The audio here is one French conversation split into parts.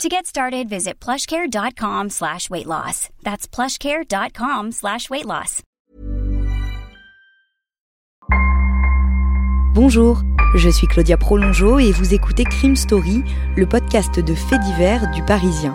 To get started, visit plushcare.com slash weight loss. That's plushcare.com slash weight loss. Bonjour, je suis Claudia Prolongeau et vous écoutez Crime Story, le podcast de faits divers du Parisien.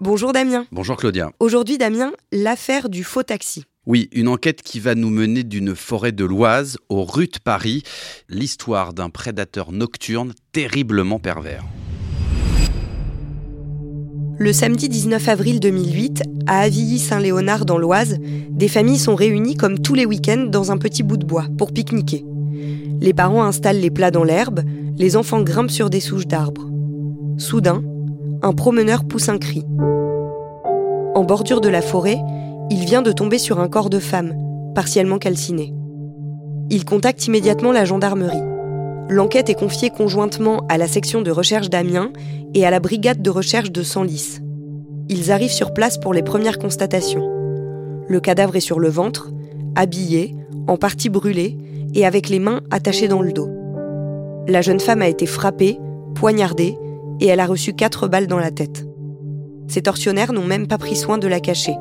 Bonjour Damien. Bonjour Claudia. Aujourd'hui Damien, l'affaire du faux taxi. Oui, une enquête qui va nous mener d'une forêt de l'Oise aux rues de Paris, l'histoire d'un prédateur nocturne terriblement pervers. Le samedi 19 avril 2008, à Avilly-Saint-Léonard dans l'Oise, des familles sont réunies comme tous les week-ends dans un petit bout de bois pour pique-niquer. Les parents installent les plats dans l'herbe, les enfants grimpent sur des souches d'arbres. Soudain, un promeneur pousse un cri. En bordure de la forêt, il vient de tomber sur un corps de femme, partiellement calciné. Il contacte immédiatement la gendarmerie. L'enquête est confiée conjointement à la section de recherche d'Amiens et à la brigade de recherche de Senlis. Ils arrivent sur place pour les premières constatations. Le cadavre est sur le ventre, habillé, en partie brûlé et avec les mains attachées dans le dos. La jeune femme a été frappée, poignardée et elle a reçu quatre balles dans la tête. Ces tortionnaires n'ont même pas pris soin de la cacher.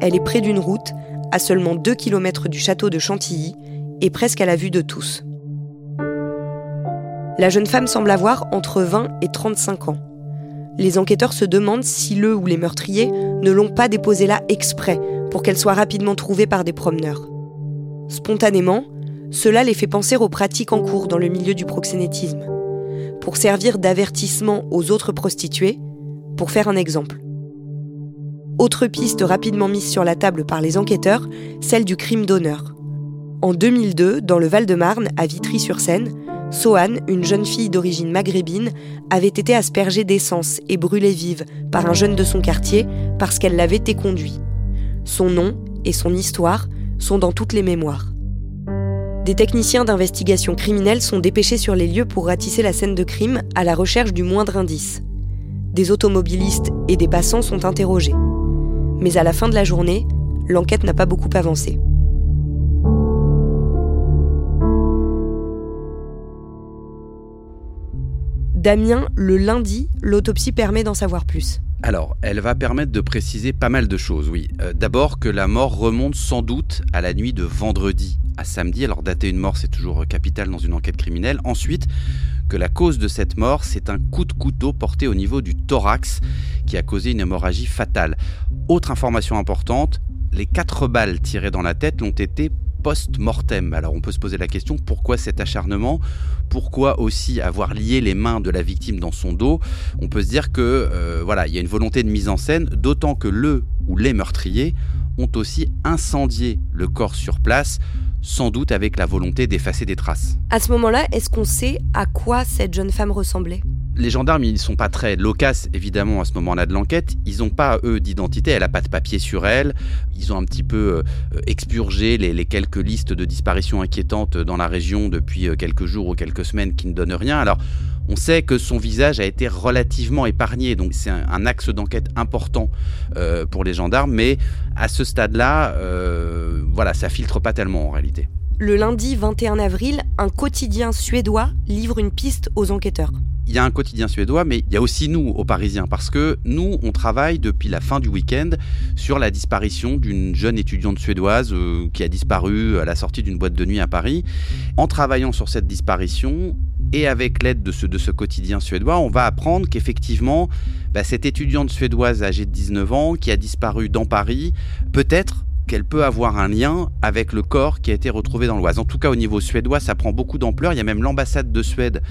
Elle est près d'une route, à seulement 2 km du château de Chantilly et presque à la vue de tous. La jeune femme semble avoir entre 20 et 35 ans. Les enquêteurs se demandent si le ou les meurtriers ne l'ont pas déposée là exprès pour qu'elle soit rapidement trouvée par des promeneurs. Spontanément, cela les fait penser aux pratiques en cours dans le milieu du proxénétisme, pour servir d'avertissement aux autres prostituées, pour faire un exemple. Autre piste rapidement mise sur la table par les enquêteurs, celle du crime d'honneur. En 2002, dans le Val-de-Marne, à Vitry-sur-Seine, Sohan, une jeune fille d'origine maghrébine, avait été aspergée d'essence et brûlée vive par un jeune de son quartier parce qu'elle l'avait éconduit. Son nom et son histoire sont dans toutes les mémoires. Des techniciens d'investigation criminelle sont dépêchés sur les lieux pour ratisser la scène de crime à la recherche du moindre indice. Des automobilistes et des passants sont interrogés. Mais à la fin de la journée, l'enquête n'a pas beaucoup avancé. Damien, le lundi, l'autopsie permet d'en savoir plus. Alors, elle va permettre de préciser pas mal de choses, oui. Euh, D'abord que la mort remonte sans doute à la nuit de vendredi samedi. Alors, dater une mort, c'est toujours capital dans une enquête criminelle. Ensuite, que la cause de cette mort, c'est un coup de couteau porté au niveau du thorax qui a causé une hémorragie fatale. Autre information importante, les quatre balles tirées dans la tête l'ont été post-mortem. Alors on peut se poser la question pourquoi cet acharnement? Pourquoi aussi avoir lié les mains de la victime dans son dos? On peut se dire que euh, voilà, il y a une volonté de mise en scène, d'autant que le ou les meurtriers ont aussi incendié le corps sur place, sans doute avec la volonté d'effacer des traces. À ce moment-là, est-ce qu'on sait à quoi cette jeune femme ressemblait? Les gendarmes, ils sont pas très loquaces, évidemment, à ce moment-là de l'enquête. Ils n'ont pas, eux, d'identité. Elle n'a pas de papier sur elle. Ils ont un petit peu euh, expurgé les, quelques listes de disparitions inquiétantes dans la région depuis euh, quelques jours ou quelques semaines qui ne donnent rien. Alors, on sait que son visage a été relativement épargné, donc c'est un, axe d'enquête important euh, pour les gendarmes, mais à ce stade-là, euh, voilà, ça filtre pas tellement en réalité. Le lundi 21 avril, un quotidien suédois livre une piste aux enquêteurs. Il y a un quotidien suédois, mais il y a aussi nous, aux Parisiens, parce que nous, on travaille depuis la fin du week-end sur la disparition d'une jeune étudiante suédoise euh, qui a disparu à la sortie d'une boîte de nuit à Paris. En travaillant sur cette disparition, et avec l'aide de ce, de ce quotidien suédois, on va apprendre qu'effectivement, bah, cette étudiante suédoise âgée de 19 ans, qui a disparu dans Paris, peut-être qu'elle peut avoir un lien avec le corps qui a été retrouvé dans l'Oise. En tout cas, au niveau suédois, ça prend beaucoup d'ampleur. Il y a même l'ambassade de Suède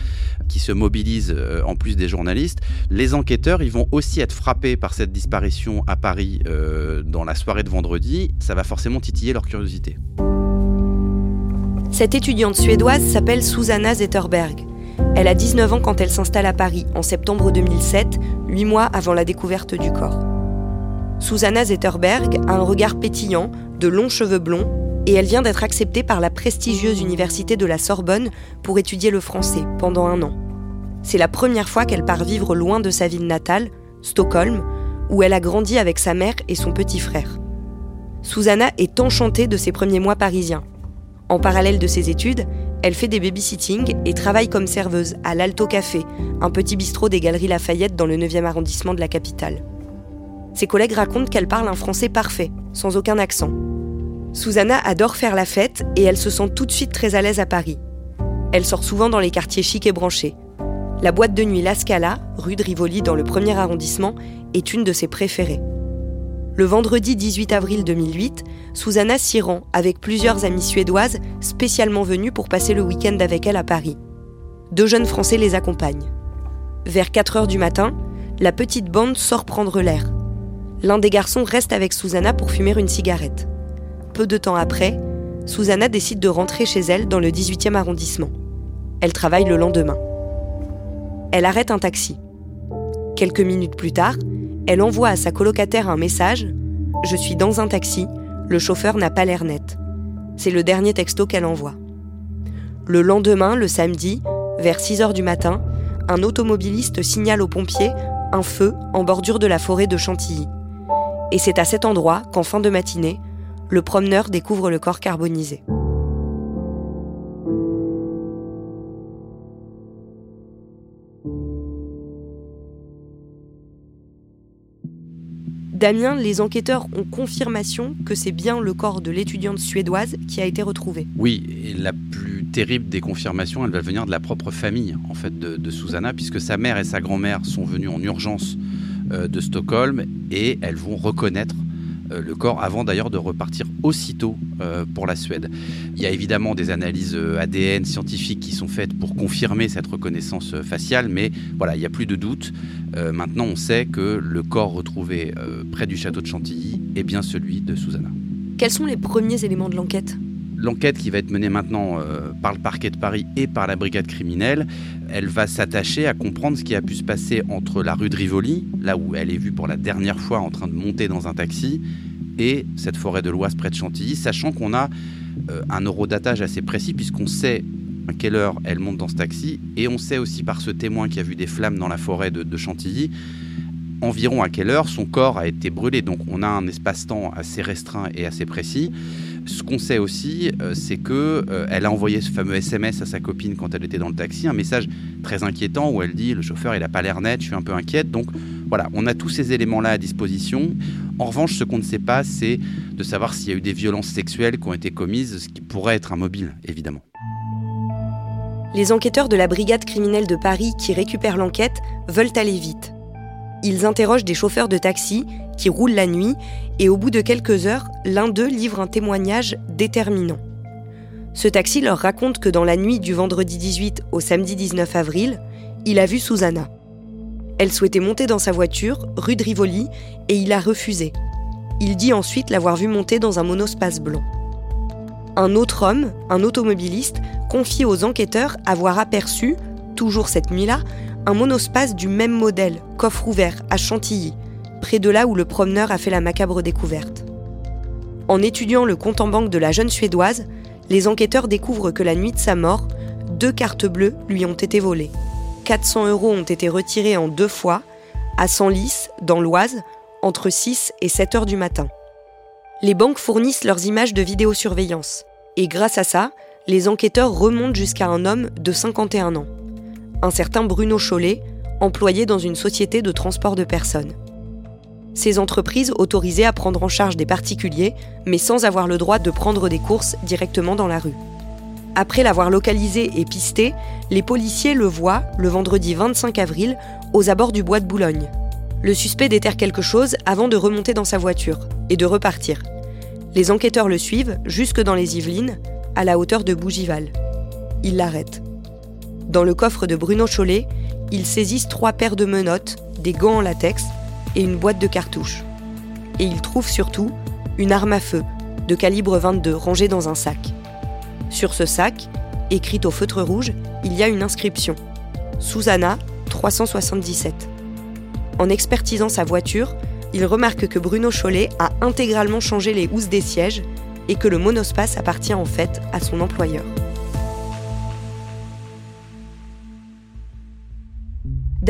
qui se mobilise euh, en plus des journalistes. Les enquêteurs, ils vont aussi être frappés par cette disparition à Paris euh, dans la soirée de vendredi. Ça va forcément titiller leur curiosité. Cette étudiante suédoise s'appelle Susanna Zetterberg. Elle a 19 ans quand elle s'installe à Paris en septembre 2007, huit mois avant la découverte du corps. Susanna Zetterberg a un regard pétillant, de longs cheveux blonds, et elle vient d'être acceptée par la prestigieuse université de la Sorbonne pour étudier le français pendant un an. C'est la première fois qu'elle part vivre loin de sa ville natale, Stockholm, où elle a grandi avec sa mère et son petit frère. Susanna est enchantée de ses premiers mois parisiens. En parallèle de ses études, elle fait des babysitting et travaille comme serveuse à l'Alto Café, un petit bistrot des Galeries Lafayette dans le 9e arrondissement de la capitale. Ses collègues racontent qu'elle parle un français parfait, sans aucun accent. Susanna adore faire la fête et elle se sent tout de suite très à l'aise à Paris. Elle sort souvent dans les quartiers chics et branchés. La boîte de nuit La Scala, rue de Rivoli dans le premier arrondissement, est une de ses préférées. Le vendredi 18 avril 2008, Susanna s'y rend avec plusieurs amies suédoises spécialement venues pour passer le week-end avec elle à Paris. Deux jeunes Français les accompagnent. Vers 4 heures du matin, la petite bande sort prendre l'air. L'un des garçons reste avec Susanna pour fumer une cigarette. Peu de temps après, Susanna décide de rentrer chez elle dans le 18e arrondissement. Elle travaille le lendemain. Elle arrête un taxi. Quelques minutes plus tard, elle envoie à sa colocataire un message Je suis dans un taxi, le chauffeur n'a pas l'air net. C'est le dernier texto qu'elle envoie. Le lendemain, le samedi, vers 6 heures du matin, un automobiliste signale aux pompiers un feu en bordure de la forêt de Chantilly. Et c'est à cet endroit qu'en fin de matinée, le promeneur découvre le corps carbonisé. Damien, les enquêteurs ont confirmation que c'est bien le corps de l'étudiante suédoise qui a été retrouvé. Oui, et la plus terrible des confirmations, elle va venir de la propre famille en fait de, Susanna, puisque sa mère et sa grand-mère sont venues en urgence de Stockholm et elles vont reconnaître euh, le corps avant d'ailleurs de repartir aussitôt euh, pour la Suède. Il y a évidemment des analyses ADN scientifiques qui sont faites pour confirmer cette reconnaissance faciale, mais voilà, il n'y a plus de doute. maintenant, on sait que le corps retrouvé près du château de Chantilly est bien celui de Susanna. Quels sont les premiers éléments de l'enquête? L'enquête qui va être menée maintenant euh, par le parquet de Paris et par la brigade criminelle, elle va s'attacher à comprendre ce qui a pu se passer entre la rue de Rivoli, là où elle est vue pour la dernière fois en train de monter dans un taxi, et cette forêt de l'Oise près de Chantilly, sachant qu'on a euh, un eurodatage assez précis puisqu'on sait à quelle heure elle monte dans ce taxi, et on sait aussi par ce témoin qui a vu des flammes dans la forêt de, de Chantilly environ à quelle heure son corps a été brûlé. Donc on a un espace-temps assez restreint et assez précis. Ce qu'on sait aussi, euh, c'est que euh, elle a envoyé ce fameux SMS à sa copine quand elle était dans le taxi, un message très inquiétant où elle dit le chauffeur il a pas l'air net, je suis un peu inquiète. Donc voilà, on a tous ces éléments-là à disposition. En revanche, ce qu'on ne sait pas, c'est de savoir s'il y a eu des violences sexuelles qui ont été commises, ce qui pourrait être un mobile, évidemment. Les enquêteurs de la brigade criminelle de Paris qui récupèrent l'enquête veulent aller vite. Ils interrogent des chauffeurs de taxi qui roulent la nuit et au bout de quelques heures, l'un d'eux livre un témoignage déterminant. Ce taxi leur raconte que dans la nuit du vendredi 18 au samedi 19 avril, il a vu Susanna. Elle souhaitait monter dans sa voiture, rue de Rivoli, et il a refusé. Il dit ensuite l'avoir vue monter dans un monospace blanc. Un autre homme, un automobiliste, confie aux enquêteurs avoir aperçu, toujours cette nuit-là, un monospace du même modèle, coffre ouvert, à Chantilly, près de là où le promeneur a fait la macabre découverte. En étudiant le compte en banque de la jeune Suédoise, les enquêteurs découvrent que la nuit de sa mort, deux cartes bleues lui ont été volées. 400 euros ont été retirés en deux fois, à Senlis, dans l'Oise, entre 6 et 7 heures du matin. Les banques fournissent leurs images de vidéosurveillance, et grâce à ça, les enquêteurs remontent jusqu'à un homme de 51 ans un certain Bruno Chollet, employé dans une société de transport de personnes. Ces entreprises autorisées à prendre en charge des particuliers, mais sans avoir le droit de prendre des courses directement dans la rue. Après l'avoir localisé et pisté, les policiers le voient, le vendredi 25 avril, aux abords du bois de Boulogne. Le suspect déterre quelque chose avant de remonter dans sa voiture et de repartir. Les enquêteurs le suivent jusque dans les Yvelines, à la hauteur de Bougival. Ils l'arrêtent. Dans le coffre de Bruno Chollet, ils saisissent trois paires de menottes, des gants en latex et une boîte de cartouches. Et ils trouvent surtout une arme à feu de calibre 22 rangée dans un sac. Sur ce sac, écrite au feutre rouge, il y a une inscription. Susanna 377. En expertisant sa voiture, il remarque que Bruno Chollet a intégralement changé les housses des sièges et que le monospace appartient en fait à son employeur.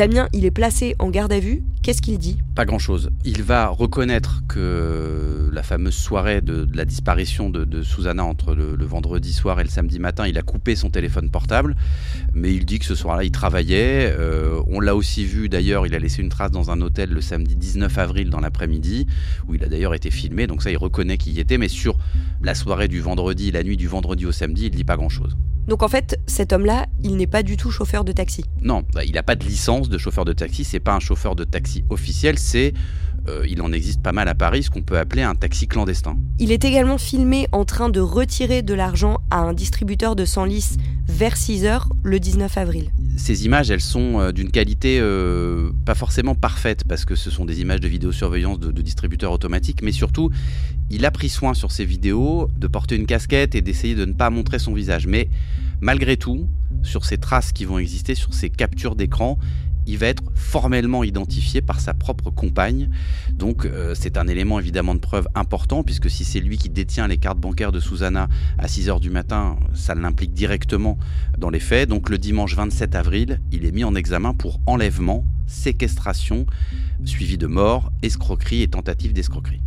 Damien, il est placé en garde à vue. Qu'est-ce qu'il dit? Pas grand-chose. Il va reconnaître que la fameuse soirée de, la disparition de, Susanna entre le, vendredi soir et le samedi matin, il a coupé son téléphone portable, mais il dit que ce soir-là, il travaillait. Euh, on l'a aussi vu d'ailleurs, il a laissé une trace dans un hôtel le samedi 19 avril dans l'après-midi, où il a d'ailleurs été filmé, donc ça, il reconnaît qu'il y était, mais sur la soirée du vendredi, la nuit du vendredi au samedi, il dit pas grand-chose. Donc en fait, cet homme-là, il n'est pas du tout chauffeur de taxi. Non, bah, il n'a pas de licence de chauffeur de taxi. C'est pas un chauffeur de taxi officiel. C'est, euh, il en existe pas mal à Paris, ce qu'on peut appeler un taxi clandestin. Il est également filmé en train de retirer de l'argent à un distributeur de Senlis vers 6 h le 19 avril. Ces images, elles sont euh, d'une qualité euh, pas forcément parfaite parce que ce sont des images de vidéosurveillance de, de distributeurs automatiques, mais surtout, il a pris soin sur ces vidéos de porter une casquette et d'essayer de ne pas montrer son visage. Mais malgré tout, sur ces traces qui vont exister, sur ces captures d'écran, il va être formellement identifié par sa propre compagne. Donc euh, c'est un élément évidemment de preuve important, puisque si c'est lui qui détient les cartes bancaires de Susanna à 6h du matin, ça l'implique directement dans les faits. Donc le dimanche 27 avril, il est mis en examen pour enlèvement, séquestration, suivi de mort, escroquerie et tentative d'escroquerie.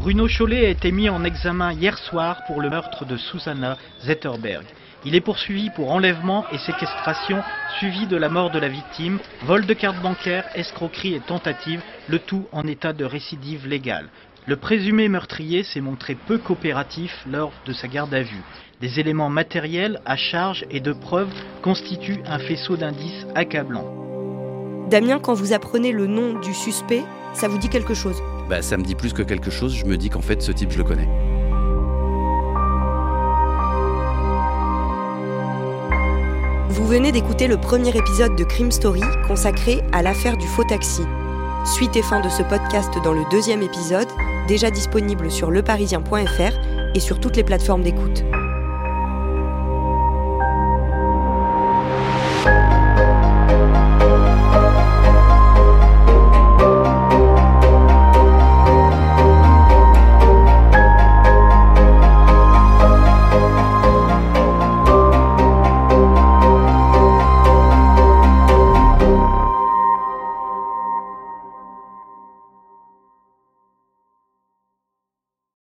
Bruno Chollet a été mis en examen hier soir pour le meurtre de Susanna Zetterberg. Il est poursuivi pour enlèvement et séquestration, suivi de la mort de la victime, vol de carte bancaire, escroquerie et tentative, le tout en état de récidive légale. Le présumé meurtrier s'est montré peu coopératif lors de sa garde à vue. Des éléments matériels à charge et de preuves constituent un faisceau d'indices accablant. Damien, quand vous apprenez le nom du suspect, ça vous dit quelque chose? Bah ça me dit plus que quelque chose, je me dis qu'en fait ce type je le connais. Vous venez d'écouter le premier épisode de Crime Story consacré à l'affaire du faux taxi. Suite et fin de ce podcast dans le deuxième épisode, déjà disponible sur leparisien.fr et sur toutes les plateformes d'écoute.